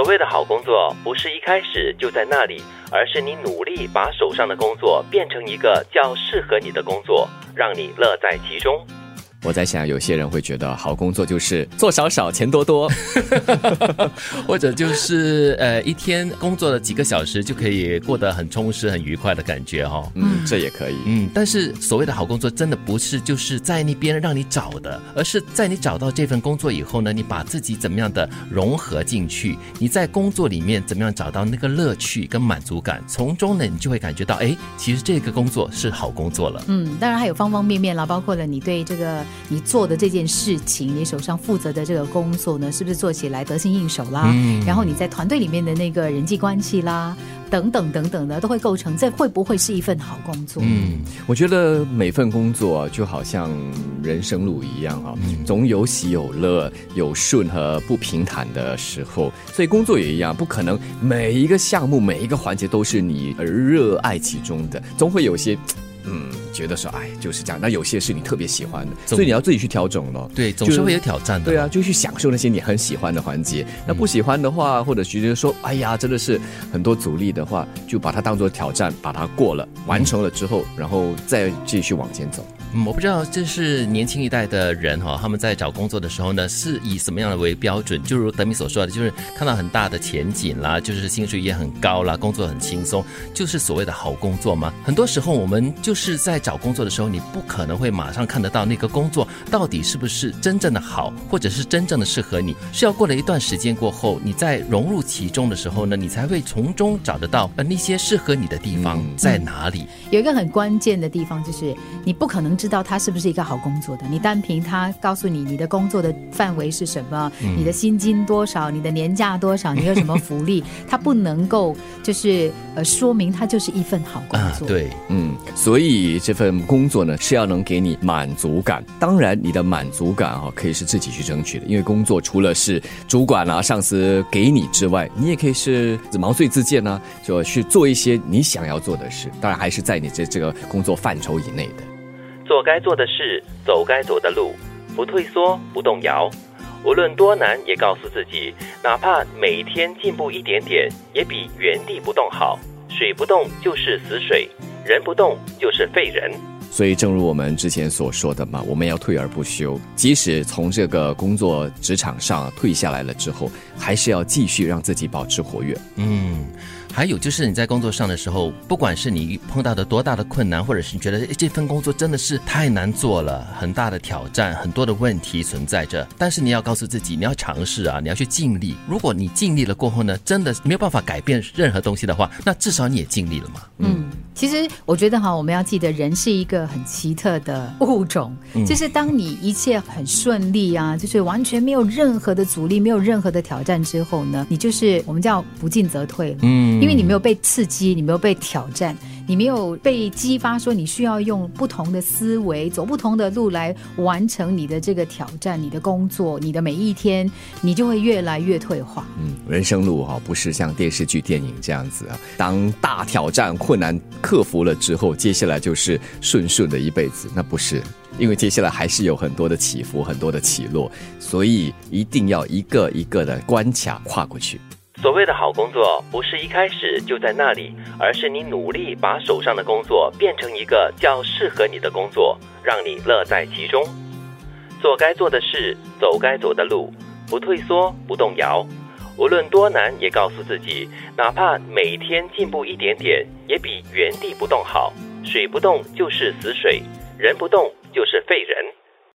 所谓的好工作，不是一开始就在那里，而是你努力把手上的工作变成一个较适合你的工作，让你乐在其中。我在想，有些人会觉得好工作就是做少少，钱多多，或者就是呃一天工作了几个小时就可以过得很充实、很愉快的感觉哈。嗯，这也可以。嗯，但是所谓的好工作，真的不是就是在那边让你找的，而是在你找到这份工作以后呢，你把自己怎么样的融合进去，你在工作里面怎么样找到那个乐趣跟满足感，从中呢，你就会感觉到，哎，其实这个工作是好工作了。嗯，当然还有方方面面啦，包括了你对这个。你做的这件事情，你手上负责的这个工作呢，是不是做起来得心应手啦？然后你在团队里面的那个人际关系啦，等等等等的，都会构成这会不会是一份好工作？嗯，我觉得每份工作就好像人生路一样啊，总有喜有乐，有顺和不平坦的时候，所以工作也一样，不可能每一个项目每一个环节都是你而热爱其中的，总会有些。嗯，觉得说，哎，就是这样。那有些是你特别喜欢的，所以你要自己去调整咯。对，总是会有挑战的。对啊，就去享受那些你很喜欢的环节。那不喜欢的话，或者觉得说，哎呀，真的是很多阻力的话，就把它当做挑战，把它过了，完成了之后，然后再继续往前走。嗯，我不知道这是年轻一代的人哈，他们在找工作的时候呢，是以什么样的为标准？就如德米所说的，就是看到很大的前景啦，就是薪水也很高啦，工作很轻松，就是所谓的好工作吗？很多时候我们就是在找工作的时候，你不可能会马上看得到那个工作到底是不是真正的好，或者是真正的适合你，是要过了一段时间过后，你在融入其中的时候呢，你才会从中找得到呃那些适合你的地方在哪里。有一个很关键的地方就是，你不可能。知道他是不是一个好工作的？你单凭他告诉你你的工作的范围是什么，你的薪金多少，你的年 假多少，你有什么福利，他不能够就是呃说明他就是一份好工作。对，嗯，所以这份工作呢是要能给你满足感。当然，你的满足感啊可以是自己去争取的，因为工作除了是主管啊上司给你之外，你也可以是毛遂自荐呢，就去做一些你想要做的事。当然，还是在你这这个工作范畴以内的。做该做的事，走该走的路，不退缩，不动摇。无论多难，也告诉自己，哪怕每天进步一点点，也比原地不动好。水不动就是死水，人不动就是废人。所以，正如我们之前所说的嘛，我们要退而不休。即使从这个工作职场上退下来了之后，还是要继续让自己保持活跃。嗯。还有就是你在工作上的时候，不管是你碰到的多大的困难，或者是你觉得这份工作真的是太难做了，很大的挑战，很多的问题存在着，但是你要告诉自己，你要尝试啊，你要去尽力。如果你尽力了过后呢，真的没有办法改变任何东西的话，那至少你也尽力了嘛。嗯，其实我觉得哈，我们要记得，人是一个很奇特的物种，就是当你一切很顺利啊，就是完全没有任何的阻力，没有任何的挑战之后呢，你就是我们叫不进则退了。嗯。因为你没有被刺激，你没有被挑战，你没有被激发，说你需要用不同的思维，走不同的路来完成你的这个挑战，你的工作，你的每一天，你就会越来越退化。嗯，人生路哈，不是像电视剧、电影这样子啊。当大挑战、困难克服了之后，接下来就是顺顺的一辈子，那不是，因为接下来还是有很多的起伏，很多的起落，所以一定要一个一个的关卡跨过去。所谓的好工作，不是一开始就在那里，而是你努力把手上的工作变成一个较适合你的工作，让你乐在其中。做该做的事，走该走的路，不退缩，不动摇。无论多难，也告诉自己，哪怕每天进步一点点，也比原地不动好。水不动就是死水，人不动就是废人。